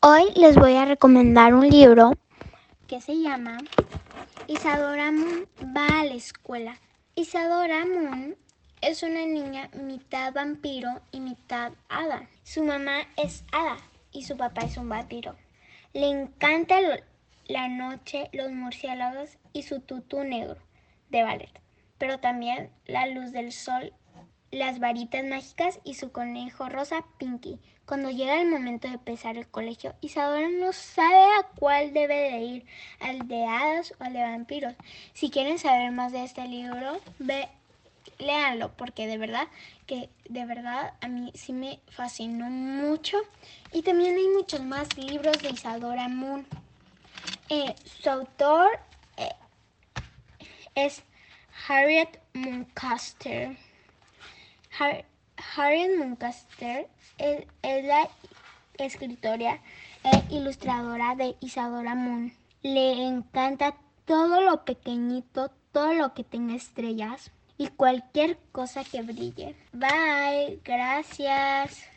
Hoy les voy a recomendar un libro que se llama Isadora Moon va a la escuela. Isadora Moon es una niña mitad vampiro y mitad hada. Su mamá es hada y su papá es un vampiro. Le encanta la noche, los murciélagos y su tutú negro de ballet, pero también la luz del sol las varitas mágicas y su conejo rosa Pinky. Cuando llega el momento de empezar el colegio, Isadora no sabe a cuál debe de ir, al de hadas o al de vampiros. Si quieren saber más de este libro, ve, léanlo, porque de verdad que de verdad a mí sí me fascinó mucho. Y también hay muchos más libros de Isadora Moon. Eh, su autor eh, es Harriet Muncaster. Harriet Muncaster es, la escritora e ilustradora de Isadora Moon. Le encanta todo lo pequeñito, todo lo que tenga estrellas y cualquier cosa que brille. Bye, gracias.